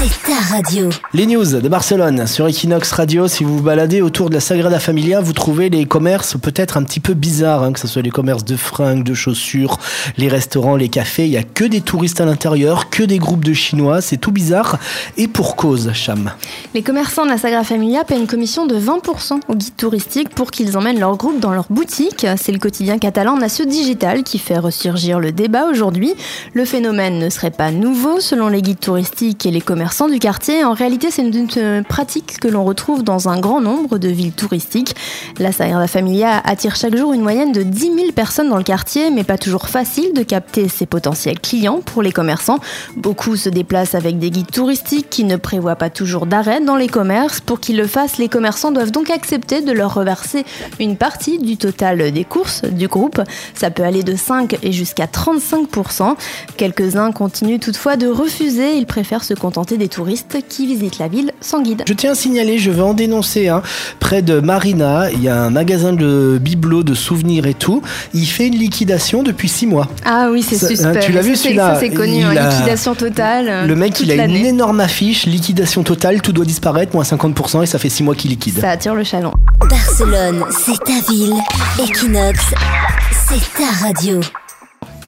c'est ta radio. Les news de Barcelone sur Equinox Radio. Si vous vous baladez autour de la Sagrada Familia, vous trouvez les commerces peut-être un petit peu bizarres, hein, que ce soit les commerces de fringues, de chaussures, les restaurants, les cafés. Il y a que des touristes à l'intérieur, que des groupes de Chinois. C'est tout bizarre. Et pour cause, Cham. Les commerçants de la Sagrada Familia paient une commission de 20% aux guides touristiques pour qu'ils emmènent leur groupe dans leur boutique. C'est le quotidien catalan Nacio Digital qui fait ressurgir le débat aujourd'hui. Le phénomène ne serait pas nouveau selon les guides touristiques et les commerçants du quartier. En réalité, c'est une pratique que l'on retrouve dans un grand nombre de villes touristiques. La Sagrada Familia attire chaque jour une moyenne de 10 000 personnes dans le quartier, mais pas toujours facile de capter ses potentiels clients pour les commerçants. Beaucoup se déplacent avec des guides touristiques qui ne prévoient pas toujours d'arrêt dans les commerces. Pour qu'ils le fassent, les commerçants doivent donc accepter de leur reverser une partie du total des courses du groupe. Ça peut aller de 5 et jusqu'à 35%. Quelques-uns continuent toutefois de refuser, ils préfèrent se contenter des touristes qui visitent la ville sans guide. Je tiens à signaler, je veux en dénoncer un. Près de Marina, il y a un magasin de bibelots, de souvenirs et tout. Il fait une liquidation depuis 6 mois. Ah oui, c'est Ça- suspect. hein, tu l'as vu, Ça, c'est- celui-là? ça, c'est connu, Il hein, a- liquidation totale. Le mec, toute il a une énorme affiche, liquidation totale, tout doit disparaître, moins 50%, et ça fait 6 mois qu'il liquide. Ça attire le chaland. Barcelone, c'est ta ville. Equinox, c'est ta radio.